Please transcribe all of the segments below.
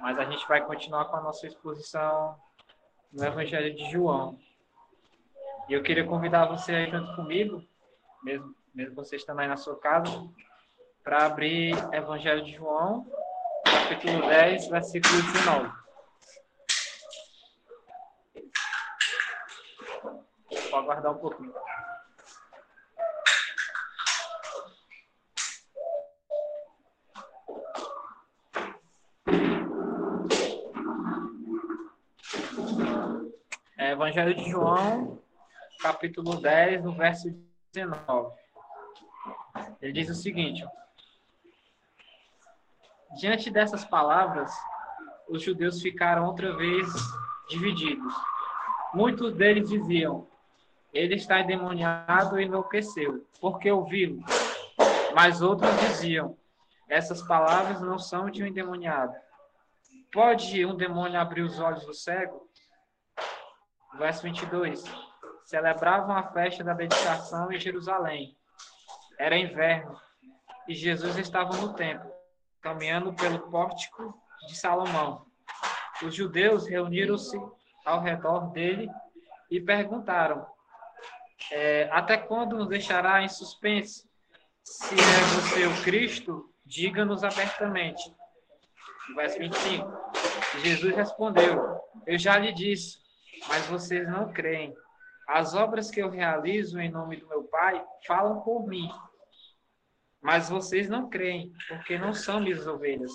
mas a gente vai continuar com a nossa exposição no Evangelho de João. E eu queria convidar você aí junto comigo, mesmo, mesmo você estando aí na sua casa, para abrir Evangelho de João, capítulo 10, versículo 19. Pode aguardar um pouquinho. É, Evangelho de João, capítulo 10, no verso 19. Ele diz o seguinte: Diante dessas palavras, os judeus ficaram outra vez divididos. Muitos deles diziam: Ele está endemoniado e enlouqueceu, porque ouvi-lo. Mas outros diziam: Essas palavras não são de um endemoniado. Pode um demônio abrir os olhos do cego? Verso 22. Celebravam a festa da dedicação em Jerusalém. Era inverno e Jesus estava no templo, caminhando pelo pórtico de Salomão. Os judeus reuniram-se ao redor dele e perguntaram: é, Até quando nos deixará em suspense? Se é você o Cristo, diga-nos abertamente. Verso 25. Jesus respondeu: Eu já lhe disse mas vocês não creem. As obras que eu realizo em nome do meu Pai falam por mim. Mas vocês não creem, porque não são minhas ovelhas.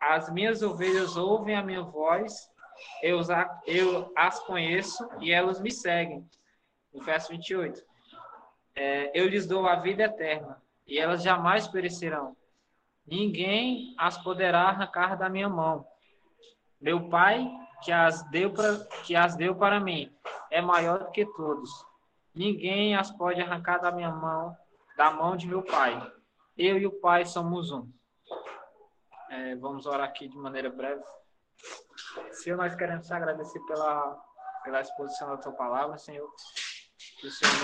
As minhas ovelhas ouvem a minha voz, eu, eu as conheço e elas me seguem. No verso 28. É, eu lhes dou a vida eterna, e elas jamais perecerão. Ninguém as poderá arrancar da minha mão. Meu Pai que as deu para que as deu para mim é maior do que todos. Ninguém as pode arrancar da minha mão, da mão de meu Pai. Eu e o Pai somos um. É, vamos orar aqui de maneira breve. Senhor, nós queremos te agradecer pela, pela exposição da tua palavra, Senhor. Que o Senhor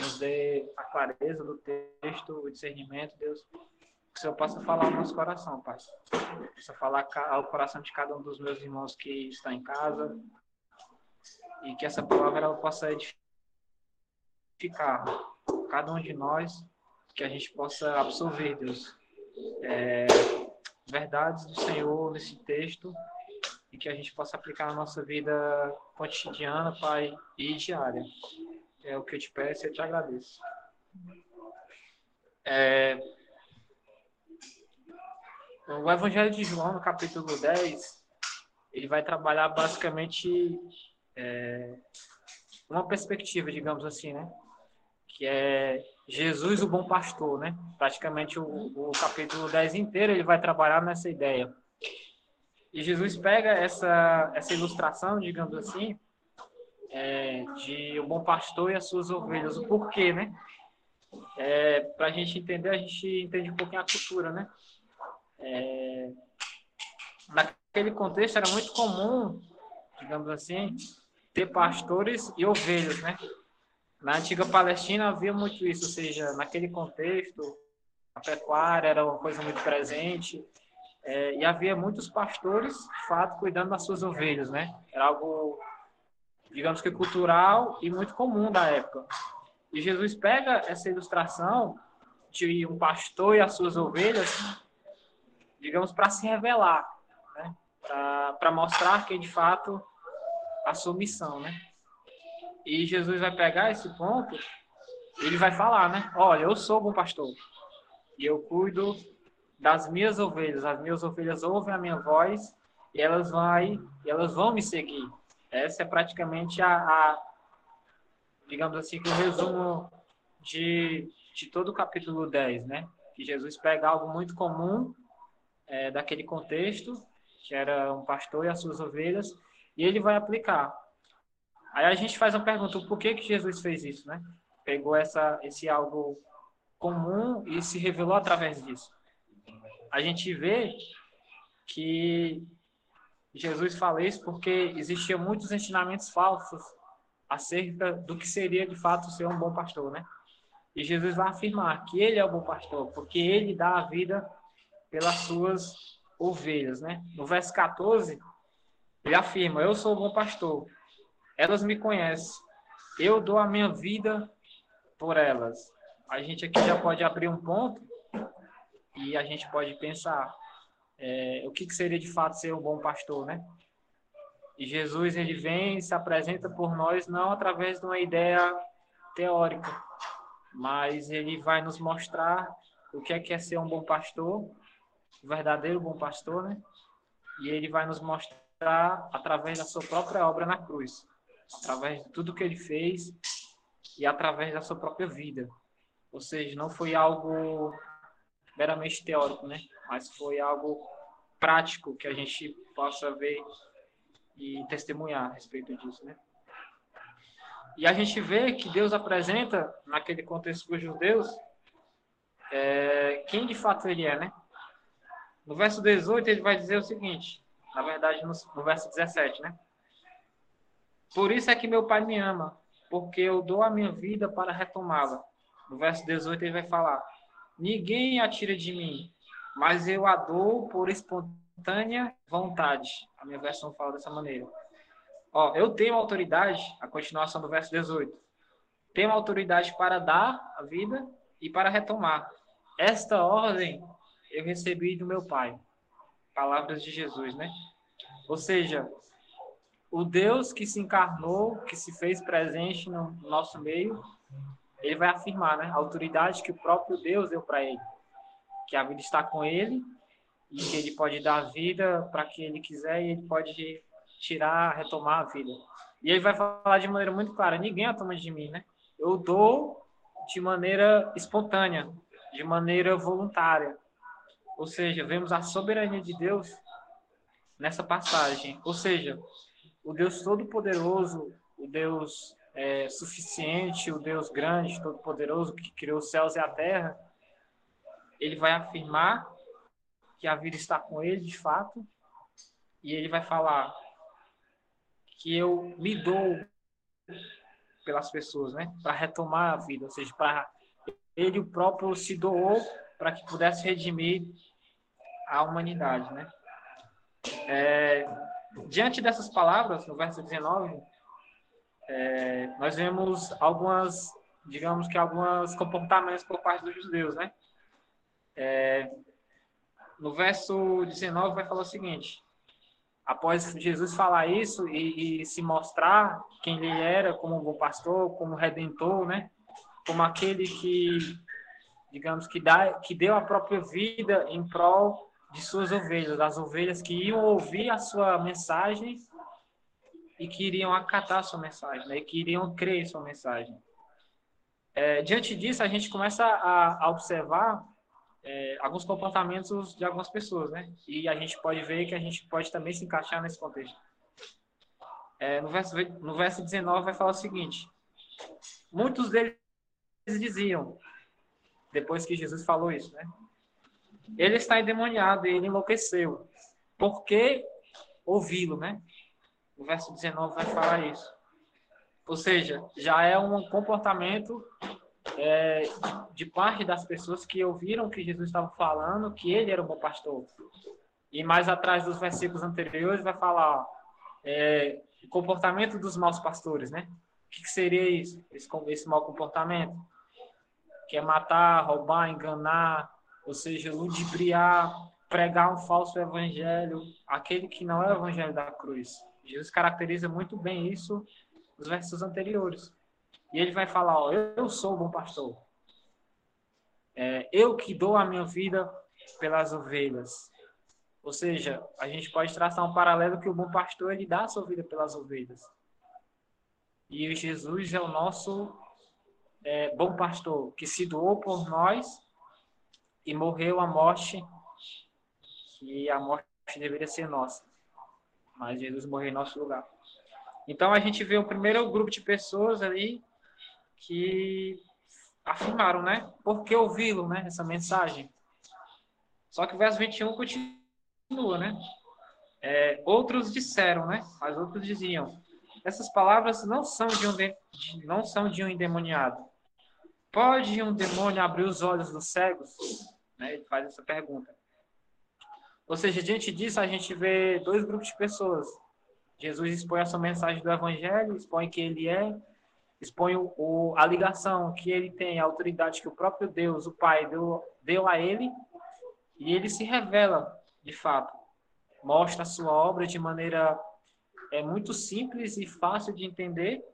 nos, dê a clareza do texto, o discernimento, Deus que o Senhor possa falar ao nosso coração, Pai. Possa falar ao coração de cada um dos meus irmãos que está em casa. E que essa palavra ela possa edificar cada um de nós, que a gente possa absorver, Deus, é, verdades do Senhor nesse texto e que a gente possa aplicar na nossa vida cotidiana, Pai, e diária. É o que eu te peço e eu te agradeço. É, o Evangelho de João, no capítulo 10, ele vai trabalhar basicamente é, uma perspectiva, digamos assim, né? Que é Jesus, o bom pastor, né? Praticamente o, o capítulo 10 inteiro ele vai trabalhar nessa ideia. E Jesus pega essa, essa ilustração, digamos assim, é, de o bom pastor e as suas ovelhas. O porquê, né? É, Para a gente entender, a gente entende um pouquinho a cultura, né? É, naquele contexto era muito comum, digamos assim, ter pastores e ovelhas, né? Na antiga Palestina havia muito isso, ou seja, naquele contexto, a pecuária era uma coisa muito presente, é, e havia muitos pastores, de fato, cuidando das suas ovelhas, né? Era algo, digamos que cultural e muito comum da época. E Jesus pega essa ilustração de um pastor e as suas ovelhas digamos, para se revelar, né? para mostrar que, de fato, a sua missão, né? E Jesus vai pegar esse ponto, ele vai falar, né? Olha, eu sou bom pastor e eu cuido das minhas ovelhas. As minhas ovelhas ouvem a minha voz e elas e elas vão me seguir. Essa é praticamente a, a digamos assim, o resumo de, de todo o capítulo 10, né? Que Jesus pega algo muito comum é, daquele contexto, que era um pastor e as suas ovelhas, e ele vai aplicar. Aí a gente faz uma pergunta, por que que Jesus fez isso, né? Pegou essa, esse algo comum e se revelou através disso. A gente vê que Jesus fala isso porque existiam muitos ensinamentos falsos acerca do que seria de fato ser um bom pastor, né? E Jesus vai afirmar que ele é o bom pastor, porque ele dá a vida pelas suas ovelhas, né? No verso 14, ele afirma: Eu sou o bom pastor. Elas me conhecem. Eu dou a minha vida por elas. A gente aqui já pode abrir um ponto e a gente pode pensar é, o que, que seria de fato ser um bom pastor, né? E Jesus ele vem e se apresenta por nós não através de uma ideia teórica, mas ele vai nos mostrar o que é que é ser um bom pastor, o verdadeiro bom pastor, né? E ele vai nos mostrar através da sua própria obra na cruz, através de tudo que ele fez e através da sua própria vida. Ou seja, não foi algo meramente teórico, né? Mas foi algo prático que a gente possa ver e testemunhar a respeito disso, né? E a gente vê que Deus apresenta, naquele contexto para os judeus, é, quem de fato ele é, né? No verso 18, ele vai dizer o seguinte, na verdade, no, no verso 17, né? Por isso é que meu pai me ama, porque eu dou a minha vida para retomá-la. No verso 18, ele vai falar: Ninguém a tira de mim, mas eu a dou por espontânea vontade. A minha versão fala dessa maneira. Ó, eu tenho autoridade, a continuação do verso 18. Tenho autoridade para dar a vida e para retomar. Esta ordem eu recebi do meu Pai. Palavras de Jesus, né? Ou seja, o Deus que se encarnou, que se fez presente no nosso meio, ele vai afirmar, né? A autoridade que o próprio Deus deu para ele. Que a vida está com ele e que ele pode dar vida para quem ele quiser e ele pode tirar, retomar a vida. E ele vai falar de maneira muito clara: ninguém a toma de mim, né? Eu dou de maneira espontânea, de maneira voluntária. Ou seja, vemos a soberania de Deus nessa passagem. Ou seja, o Deus Todo-Poderoso, o Deus é, suficiente, o Deus grande, Todo-Poderoso, que criou os céus e a terra, ele vai afirmar que a vida está com ele de fato, e ele vai falar: que eu me dou pelas pessoas, né? Para retomar a vida, ou seja, para ele próprio se doou para que pudesse redimir a humanidade, né? É, diante dessas palavras, no verso 19, é, nós vemos algumas, digamos que alguns comportamentos por parte dos judeus, né? É, no verso 19 vai falar o seguinte: após Jesus falar isso e, e, se mostrar quem ele era como um bom pastor, como redentor, né? Como aquele que, digamos, que, dá, que deu a própria vida em prol de suas ovelhas, das ovelhas que iam ouvir a sua mensagem e que iriam acatar a sua mensagem, né? E que iriam crer em sua mensagem. É, diante disso, a gente começa a, a observar é, alguns comportamentos de algumas pessoas, né? E a gente pode ver que a gente pode também se encaixar nesse contexto. É, no, verso, no verso 19 vai falar o seguinte: Muitos deles diziam, depois que Jesus falou isso, né? Ele está endemoniado ele enlouqueceu. Por que ouvi-lo, né? O verso 19 vai falar isso. Ou seja, já é um comportamento é, de parte das pessoas que ouviram que Jesus estava falando que ele era o bom pastor. E mais atrás dos versículos anteriores vai falar é, o comportamento dos maus pastores, né? O que, que seria isso? Esse, esse mau comportamento? Que é matar, roubar, enganar, ou seja, ludibriar, pregar um falso evangelho, aquele que não é o evangelho da cruz. Jesus caracteriza muito bem isso nos versos anteriores. E ele vai falar: ó, Eu sou o bom pastor. É, eu que dou a minha vida pelas ovelhas. Ou seja, a gente pode traçar um paralelo que o bom pastor ele dá a sua vida pelas ovelhas. E Jesus é o nosso é, bom pastor que se doou por nós e morreu a morte que a morte deveria ser nossa. Mas Jesus morreu em nosso lugar. Então a gente vê o primeiro grupo de pessoas ali que afirmaram, né? Por que ouvi-lo, né? Essa mensagem. Só que o verso 21 continua, né? É, outros disseram, né? Mas outros diziam: essas palavras não são de um de, não são de um endemoniado. Pode um demônio abrir os olhos dos cegos? Né? Ele faz essa pergunta. Ou seja, diante disso, a gente vê dois grupos de pessoas. Jesus expõe a sua mensagem do Evangelho, expõe quem ele é, expõe o, a ligação que ele tem, a autoridade que o próprio Deus, o Pai, deu, deu a ele, e ele se revela, de fato. Mostra a sua obra de maneira é, muito simples e fácil de entender,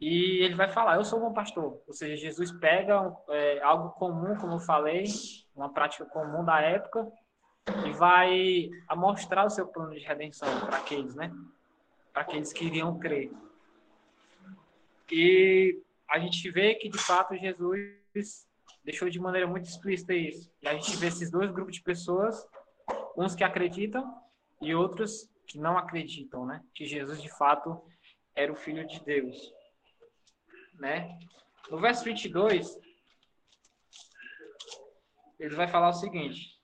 e ele vai falar, eu sou um bom pastor. Ou seja, Jesus pega é, algo comum, como eu falei, uma prática comum da época, e vai mostrar o seu plano de redenção para aqueles, né? Para aqueles que iriam crer. E a gente vê que, de fato, Jesus deixou de maneira muito explícita isso. E a gente vê esses dois grupos de pessoas, uns que acreditam e outros que não acreditam, né? Que Jesus, de fato, era o Filho de Deus. Né? No verso 22, ele vai falar o seguinte,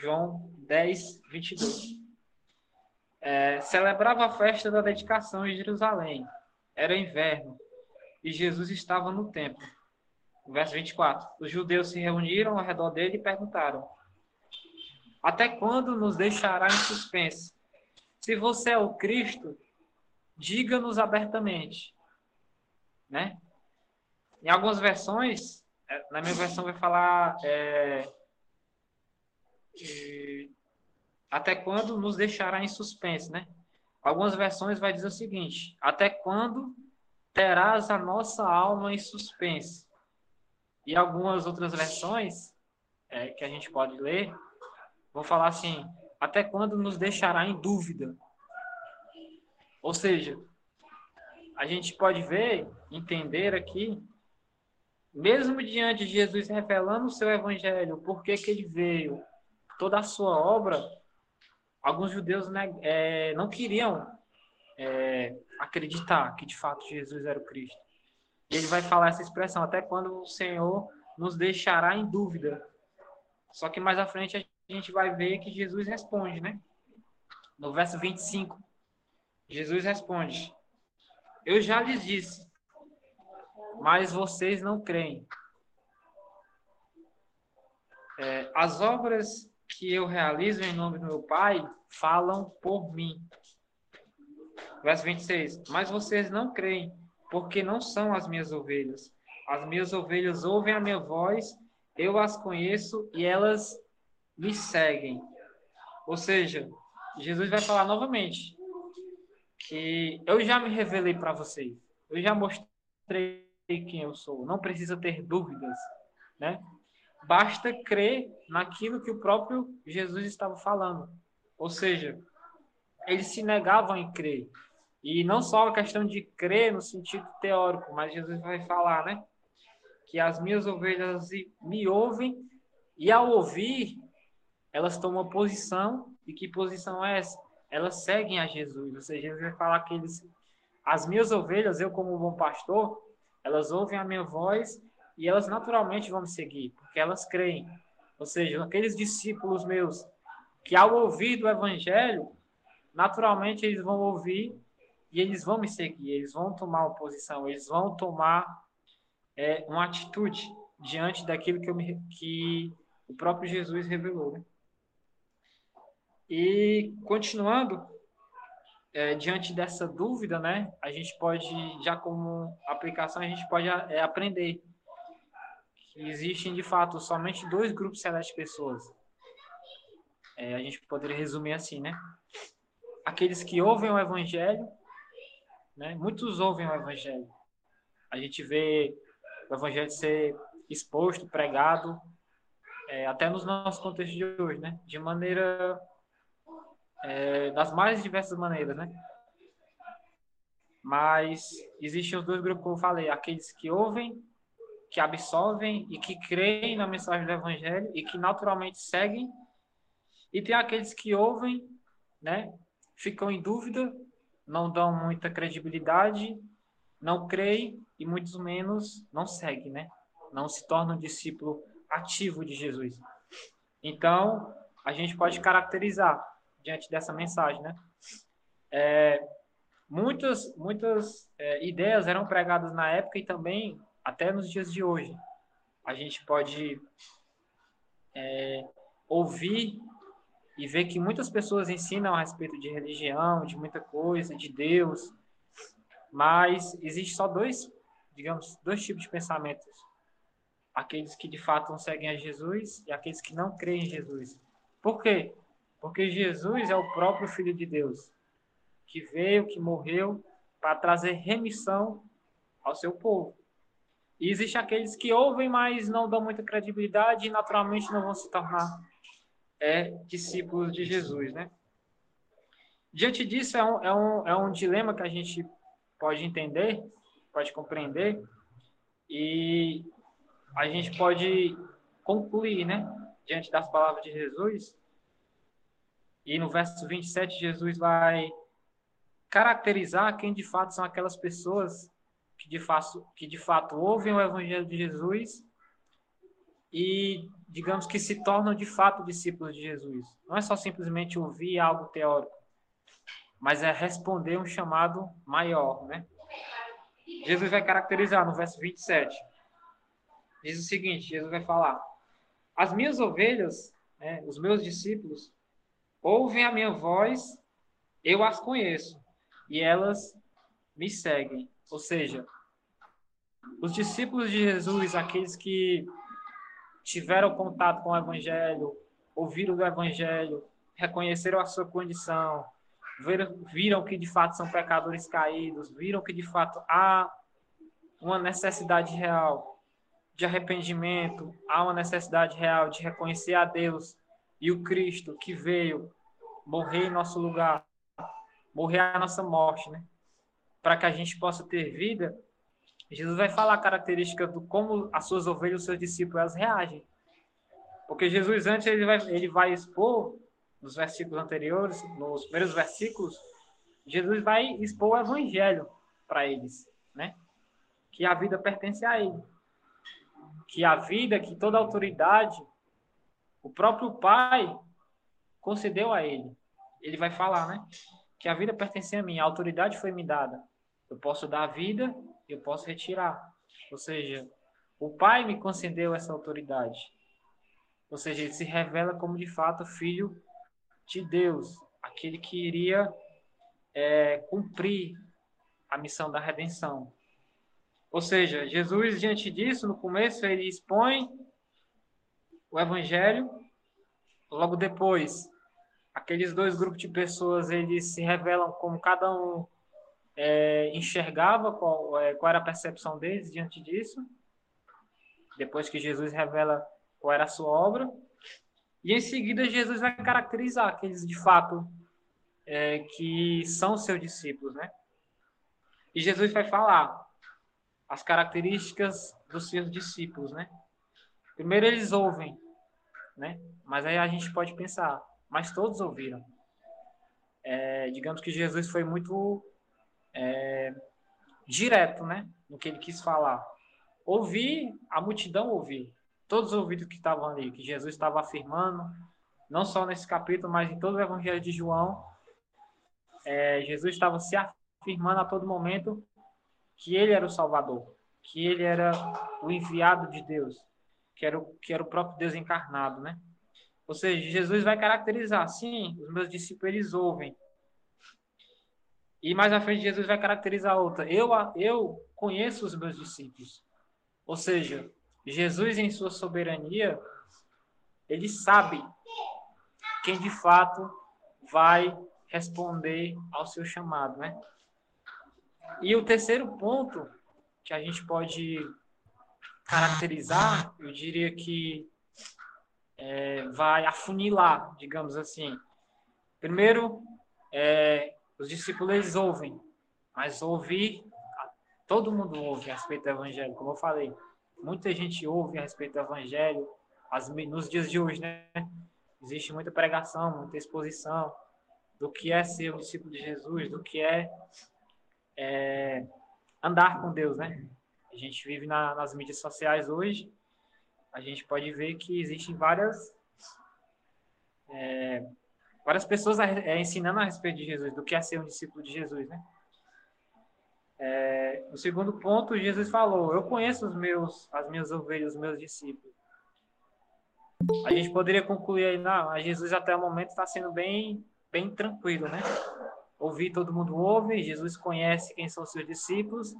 João 10, 22. É, celebrava a festa da dedicação em Jerusalém. Era inverno e Jesus estava no templo. Verso 24. Os judeus se reuniram ao redor dele e perguntaram: Até quando nos deixará em suspense? Se você é o Cristo, diga-nos abertamente. Né? Em algumas versões, é, na minha versão vai falar é, até quando nos deixará em suspense, né? Algumas versões vai dizer o seguinte: até quando terás a nossa alma em suspense? E algumas outras versões é, que a gente pode ler vão falar assim: até quando nos deixará em dúvida? Ou seja, a gente pode ver, entender aqui, mesmo diante de Jesus revelando o seu evangelho, por que, ele veio, toda a sua obra, alguns judeus né, é, não queriam é, acreditar que de fato Jesus era o Cristo. E ele vai falar essa expressão, até quando o Senhor nos deixará em dúvida. Só que mais à frente a gente vai ver que Jesus responde, né? No verso 25, Jesus responde: Eu já lhes disse, mas vocês não creem. É, as obras que eu realizo em nome do meu Pai falam por mim. Verso 26. Mas vocês não creem, porque não são as minhas ovelhas. As minhas ovelhas ouvem a minha voz, eu as conheço e elas me seguem. Ou seja, Jesus vai falar novamente que eu já me revelei para vocês. Eu já mostrei quem eu sou. Não precisa ter dúvidas, né? basta crer naquilo que o próprio Jesus estava falando. Ou seja, eles se negavam em crer. E não só a questão de crer no sentido teórico, mas Jesus vai falar, né? Que as minhas ovelhas me ouvem e ao ouvir, elas tomam posição. E que posição é essa? Elas seguem a Jesus. Ou seja, Jesus vai falar que eles, as minhas ovelhas, eu como bom pastor, elas ouvem a minha voz e elas naturalmente vão me seguir, porque elas creem. Ou seja, aqueles discípulos meus que ao ouvir do evangelho, naturalmente eles vão ouvir e eles vão me seguir, eles vão tomar uma posição, eles vão tomar é, uma atitude diante daquilo que, me, que o próprio Jesus revelou. Né? E continuando, é, diante dessa dúvida, né, a gente pode, já como aplicação, a gente pode é, aprender que existem de fato somente dois grupos celestes de pessoas. É, a gente poderia resumir assim, né? Aqueles que ouvem o evangelho, né? Muitos ouvem o evangelho. A gente vê o evangelho ser exposto, pregado, é, até nos nossos contextos de hoje, né? De maneira é, das mais diversas maneiras, né? Mas existem os dois grupos que eu falei, aqueles que ouvem que absorvem e que creem na mensagem do Evangelho e que naturalmente seguem. E tem aqueles que ouvem, né, ficam em dúvida, não dão muita credibilidade, não creem e muitos menos não seguem, né? Não se tornam discípulo ativo de Jesus. Então, a gente pode caracterizar diante dessa mensagem, né? É, muitas muitas é, ideias eram pregadas na época e também até nos dias de hoje, a gente pode é, ouvir e vê que muitas pessoas ensinam a respeito de religião, de muita coisa, de Deus, mas existe só dois, digamos, dois tipos de pensamentos. Aqueles que de fato não seguem a Jesus e aqueles que não creem em Jesus. Por quê? Porque Jesus é o próprio Filho de Deus, que veio, que morreu para trazer remissão ao seu povo. E existem aqueles que ouvem, mas não dão muita credibilidade e naturalmente não vão se tornar é, discípulos de Jesus, né? Diante disso, é um, é, um, é um dilema que a gente pode entender, pode compreender, e a gente pode concluir, né? Diante das palavras de Jesus. E no verso 27, Jesus vai caracterizar quem de fato são aquelas pessoas que de fato, que de fato ouvem o evangelho de Jesus e, digamos que se tornam de fato discípulos de Jesus. Não é só simplesmente ouvir algo teórico, mas é responder um chamado maior, né? Jesus vai caracterizar no verso 27. Diz o seguinte: Jesus vai falar: As minhas ovelhas, né, os meus discípulos, ouvem a minha voz, eu as conheço, e elas me seguem. Ou seja, os discípulos de Jesus, aqueles que tiveram contato com o Evangelho, ouviram do Evangelho, reconheceram a sua condição, viram, viram que de fato são pecadores caídos, viram que de fato há uma necessidade real de arrependimento, há uma necessidade real de reconhecer a Deus e o Cristo que veio morrer em nosso lugar, morrer a nossa morte, né? para que a gente possa ter vida, Jesus vai falar a característica do como as suas ovelhas, os seus discípulos, elas reagem. Porque Jesus antes ele vai, ele vai expor nos versículos anteriores, nos primeiros versículos, Jesus vai expor o evangelho para eles, né? Que a vida pertence a ele. Que a vida, que toda autoridade, o próprio Pai concedeu a ele. Ele vai falar, né? Que a vida pertence a mim, a autoridade foi me dada. Eu posso dar a vida, eu posso retirar. Ou seja, o Pai me concedeu essa autoridade. Ou seja, ele se revela como de fato filho de Deus, aquele que iria é, cumprir a missão da redenção. Ou seja, Jesus, diante disso, no começo, ele expõe o evangelho, logo depois, aqueles dois grupos de pessoas, eles se revelam como cada um é, enxergava qual, é, qual era a percepção deles diante disso, depois que Jesus revela qual era a sua obra, e em seguida Jesus vai caracterizar aqueles de fato é, que são seus discípulos, né? E Jesus vai falar as características dos seus discípulos, né? Primeiro eles ouvem, né? Mas aí a gente pode pensar, mas todos ouviram. É, digamos que Jesus foi muito é, direto, né? No que ele quis falar. Ouvir, a multidão ouvir. Todos os ouvidos que estavam ali, que Jesus estava afirmando, não só nesse capítulo, mas em todo o Evangelho de João, é, Jesus estava se afirmando a todo momento que ele era o Salvador, que ele era o enviado de Deus, que era o, que era o próprio Deus encarnado, né? Ou seja, Jesus vai caracterizar, sim, os meus discípulos eles ouvem, e mais à frente, Jesus vai caracterizar outra. Eu, eu conheço os meus discípulos. Ou seja, Jesus, em sua soberania, ele sabe quem de fato vai responder ao seu chamado, né? E o terceiro ponto que a gente pode caracterizar, eu diria que é, vai afunilar, digamos assim. Primeiro, é, os discípulos eles ouvem, mas ouvir, todo mundo ouve a respeito do evangelho, como eu falei. Muita gente ouve a respeito do evangelho as, nos dias de hoje, né? Existe muita pregação, muita exposição do que é ser um discípulo de Jesus, do que é, é andar com Deus, né? A gente vive na, nas mídias sociais hoje, a gente pode ver que existem várias é, várias pessoas é, ensinando a respeito de Jesus, do que é ser um discípulo de Jesus, né? É, no segundo ponto, Jesus falou: Eu conheço os meus, as minhas ovelhas, os meus discípulos. a gente poderia concluir aí, não, Jesus até o momento está sendo bem, bem tranquilo, né? Ouvir todo mundo ouve, Jesus conhece quem são seus discípulos.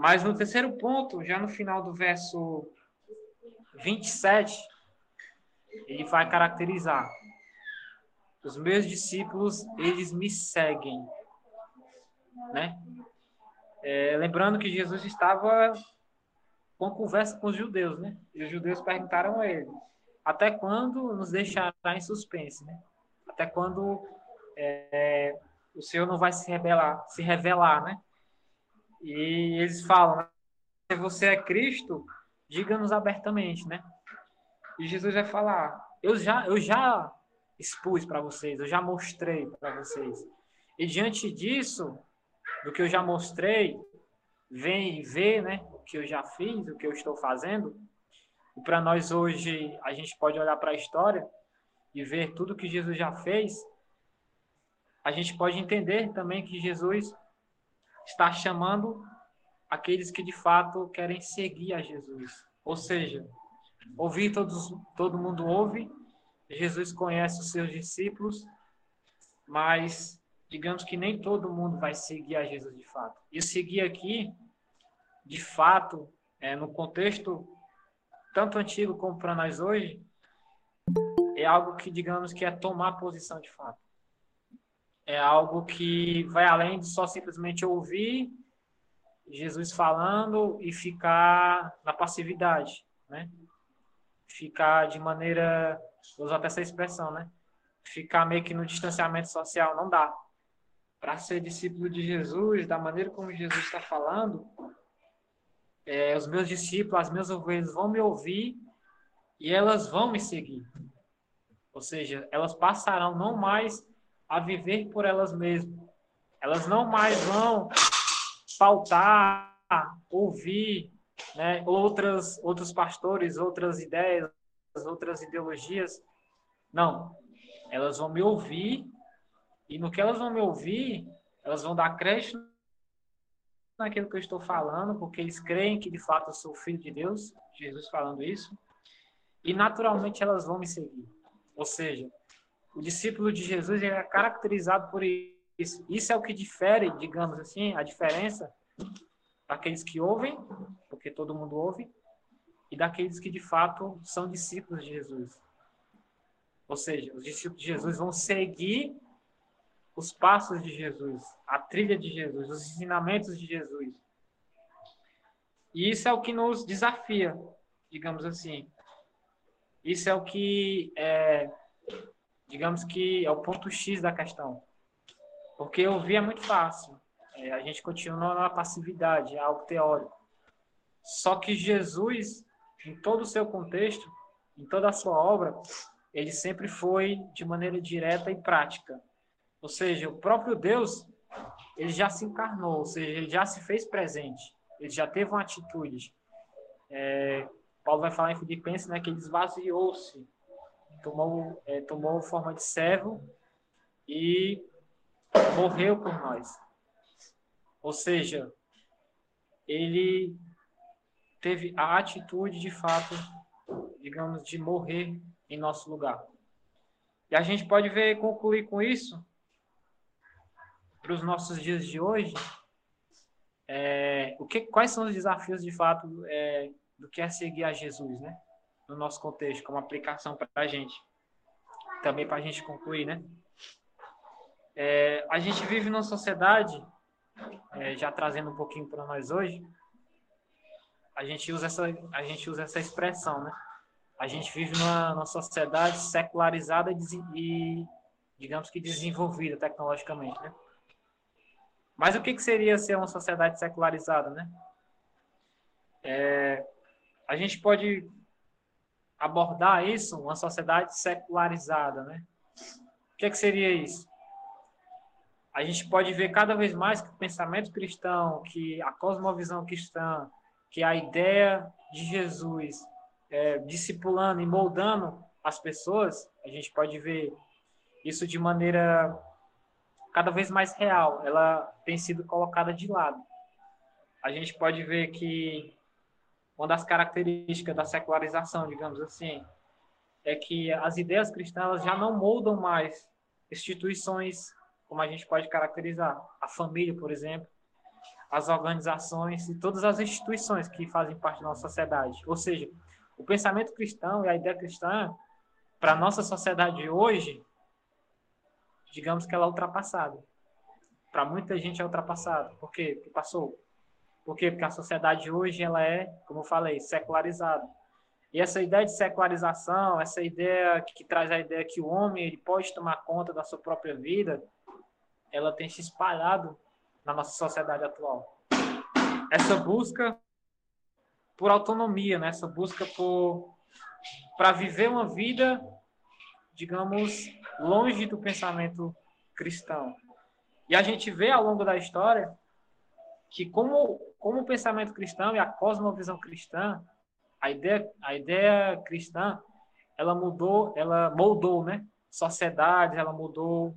Mas no terceiro ponto, já no final do verso 27, ele vai caracterizar. Os meus discípulos, eles me seguem. Né? É, lembrando que Jesus estava com conversa com os judeus, né? E os judeus perguntaram a ele: até quando nos deixará em suspense, né? Até quando é, o Senhor não vai se se revelar, né? E eles falam: se você é Cristo, diga-nos abertamente, né? E Jesus vai falar: eu já, eu já expus para vocês, eu já mostrei para vocês. E diante disso, do que eu já mostrei, vem vê, né? O que eu já fiz, o que eu estou fazendo. E para nós hoje, a gente pode olhar para a história e ver tudo que Jesus já fez. A gente pode entender também que Jesus está chamando aqueles que de fato querem seguir a Jesus. Ou seja, ouvir todos, todo mundo ouve, Jesus conhece os seus discípulos, mas digamos que nem todo mundo vai seguir a Jesus de fato. E seguir aqui, de fato, é, no contexto tanto antigo como para nós hoje, é algo que digamos que é tomar posição de fato. É algo que vai além de só simplesmente ouvir Jesus falando e ficar na passividade, né? Ficar de maneira, vou usar até essa expressão, né? Ficar meio que no distanciamento social não dá. Para ser discípulo de Jesus, da maneira como Jesus está falando, é, os meus discípulos, as minhas ovelhas vão me ouvir e elas vão me seguir. Ou seja, elas passarão não mais a viver por elas mesmas. Elas não mais vão pautar, ouvir né, outras, outros pastores, outras ideias, outras ideologias. Não. Elas vão me ouvir e no que elas vão me ouvir, elas vão dar crédito naquilo que eu estou falando, porque eles creem que de fato eu sou filho de Deus, Jesus falando isso, e naturalmente elas vão me seguir. Ou seja, o discípulo de Jesus é caracterizado por isso isso, é o que difere, digamos assim, a diferença daqueles que ouvem, porque todo mundo ouve, e daqueles que de fato são discípulos de Jesus. Ou seja, os discípulos de Jesus vão seguir os passos de Jesus, a trilha de Jesus, os ensinamentos de Jesus. E isso é o que nos desafia, digamos assim. Isso é o que é, digamos que é o ponto X da questão. Porque ouvir é muito fácil. É, a gente continua na passividade, é algo teórico. Só que Jesus, em todo o seu contexto, em toda a sua obra, ele sempre foi de maneira direta e prática. Ou seja, o próprio Deus, ele já se encarnou, ou seja, ele já se fez presente, ele já teve uma atitude. É, Paulo vai falar em Filipenses né, que ele esvaziou-se, tomou, é, tomou forma de servo e morreu por nós. Ou seja, ele teve a atitude de fato, digamos, de morrer em nosso lugar. E a gente pode ver concluir com isso para os nossos dias de hoje. É, o que, quais são os desafios de fato é, do que é seguir a Jesus, né? No nosso contexto, como aplicação para a gente. Também para a gente concluir, né? É, a gente vive numa sociedade, é, já trazendo um pouquinho para nós hoje, a gente usa essa, a gente usa essa expressão, né? A gente vive numa, numa sociedade secularizada e, digamos que, desenvolvida tecnologicamente, né? Mas o que, que seria ser uma sociedade secularizada, né? É, a gente pode abordar isso, uma sociedade secularizada, né? O que, que seria isso? a gente pode ver cada vez mais que o pensamento cristão, que a cosmovisão cristã, que a ideia de Jesus é, discipulando e moldando as pessoas, a gente pode ver isso de maneira cada vez mais real. Ela tem sido colocada de lado. A gente pode ver que uma das características da secularização, digamos assim, é que as ideias cristãs já não moldam mais instituições como a gente pode caracterizar a família, por exemplo, as organizações e todas as instituições que fazem parte da nossa sociedade. Ou seja, o pensamento cristão e a ideia cristã para a nossa sociedade hoje, digamos que ela é ultrapassada. Para muita gente é ultrapassada. Por quê? Porque passou. Por quê? Porque a sociedade hoje ela é, como eu falei, secularizada. E essa ideia de secularização, essa ideia que, traz a ideia que o homem ele pode tomar conta da sua própria vida, ela tem se espalhado na nossa sociedade atual. Essa busca por autonomia, né? essa busca por para viver uma vida, digamos, longe do pensamento cristão. E a gente vê ao longo da história que como como o pensamento cristão e a cosmovisão cristã, a ideia a ideia cristã, ela mudou, ela moldou, né? Sociedades, ela mudou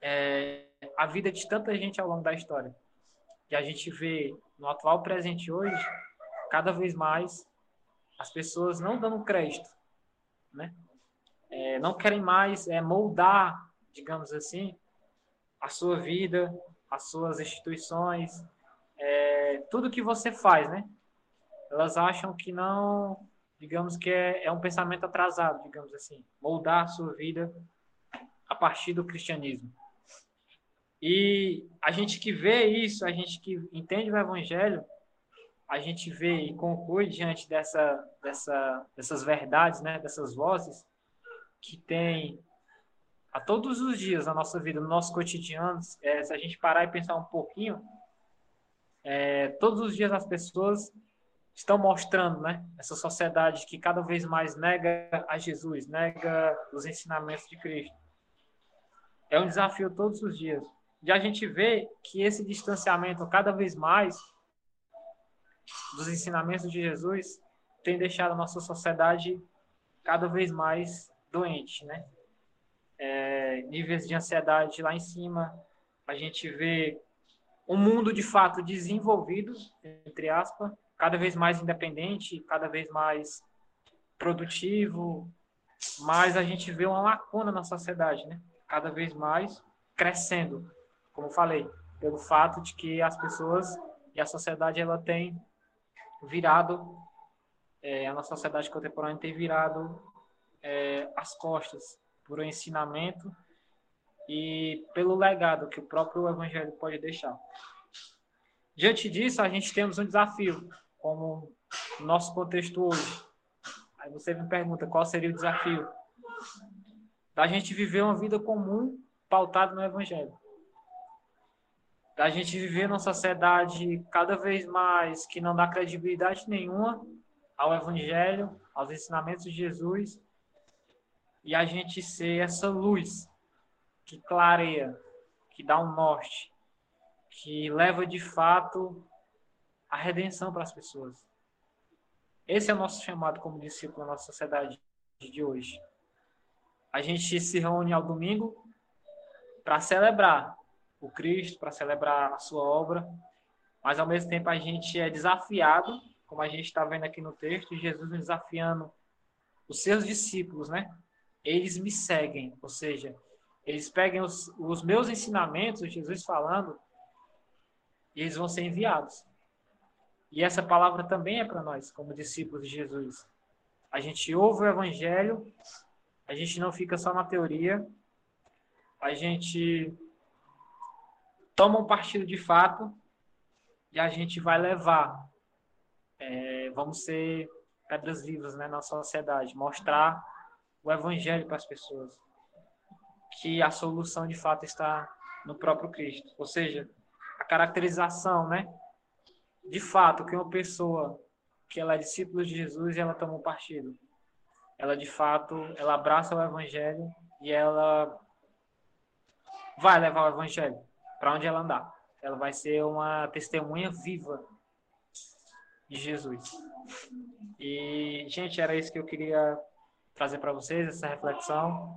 é, a vida de tanta gente ao longo da história. E a gente vê no atual presente hoje, cada vez mais, as pessoas não dando crédito, né? É, não querem mais é, moldar, digamos assim, a sua vida, as suas instituições, é, tudo que você faz, né? Elas acham que não, digamos que é, é um pensamento atrasado, digamos assim, moldar a sua vida a partir do cristianismo. E a gente que vê isso, a gente que entende o evangelho, a gente vê e conclui diante dessa, dessa, dessas verdades, né, dessas vozes que tem a todos os dias na nossa vida, no nosso cotidiano, é, se a gente parar e pensar um pouquinho, é, todos os dias as pessoas estão mostrando, né, essa sociedade que cada vez mais nega a Jesus, nega os ensinamentos de Cristo. É um desafio todos os dias de a gente ver que esse distanciamento cada vez mais dos ensinamentos de Jesus tem deixado a nossa sociedade cada vez mais doente, né? É, níveis de ansiedade lá em cima, a gente vê um mundo de fato desenvolvido, entre aspas, cada vez mais independente, cada vez mais produtivo, mas a gente vê uma lacuna na sociedade, né? Cada vez mais crescendo como falei, pelo fato de que as pessoas e a sociedade ela tem virado, é, a nossa sociedade contemporânea tem virado é, as costas por um ensinamento e pelo legado que o próprio Evangelho pode deixar. Diante disso, a gente temos um desafio, como no nosso contexto hoje. Aí você me pergunta qual seria o desafio? Da gente viver uma vida comum pautada no Evangelho da gente viver numa sociedade cada vez mais que não dá credibilidade nenhuma ao Evangelho, aos ensinamentos de Jesus, e a gente ser essa luz que clareia, que dá um norte, que leva de fato a redenção para as pessoas. Esse é o nosso chamado como discípulo na nossa sociedade de hoje. A gente se reúne ao domingo para celebrar o Cristo, para celebrar a sua obra, mas ao mesmo tempo a gente é desafiado, como a gente está vendo aqui no texto, Jesus desafiando os seus discípulos, né? Eles me seguem, ou seja, eles pegam os, os meus ensinamentos, Jesus falando, e eles vão ser enviados. E essa palavra também é para nós, como discípulos de Jesus. A gente ouve o evangelho, a gente não fica só na teoria, a gente toma um partido de fato e a gente vai levar. É, vamos ser pedras vivas né, na sociedade, mostrar o evangelho para as pessoas. Que a solução de fato está no próprio Cristo. Ou seja, a caracterização, né? De fato, que uma pessoa que ela é discípula de Jesus e ela toma um partido. Ela de fato, ela abraça o evangelho e ela vai levar o evangelho para onde ela andar. Ela vai ser uma testemunha viva de Jesus. E, gente, era isso que eu queria trazer para vocês, essa reflexão.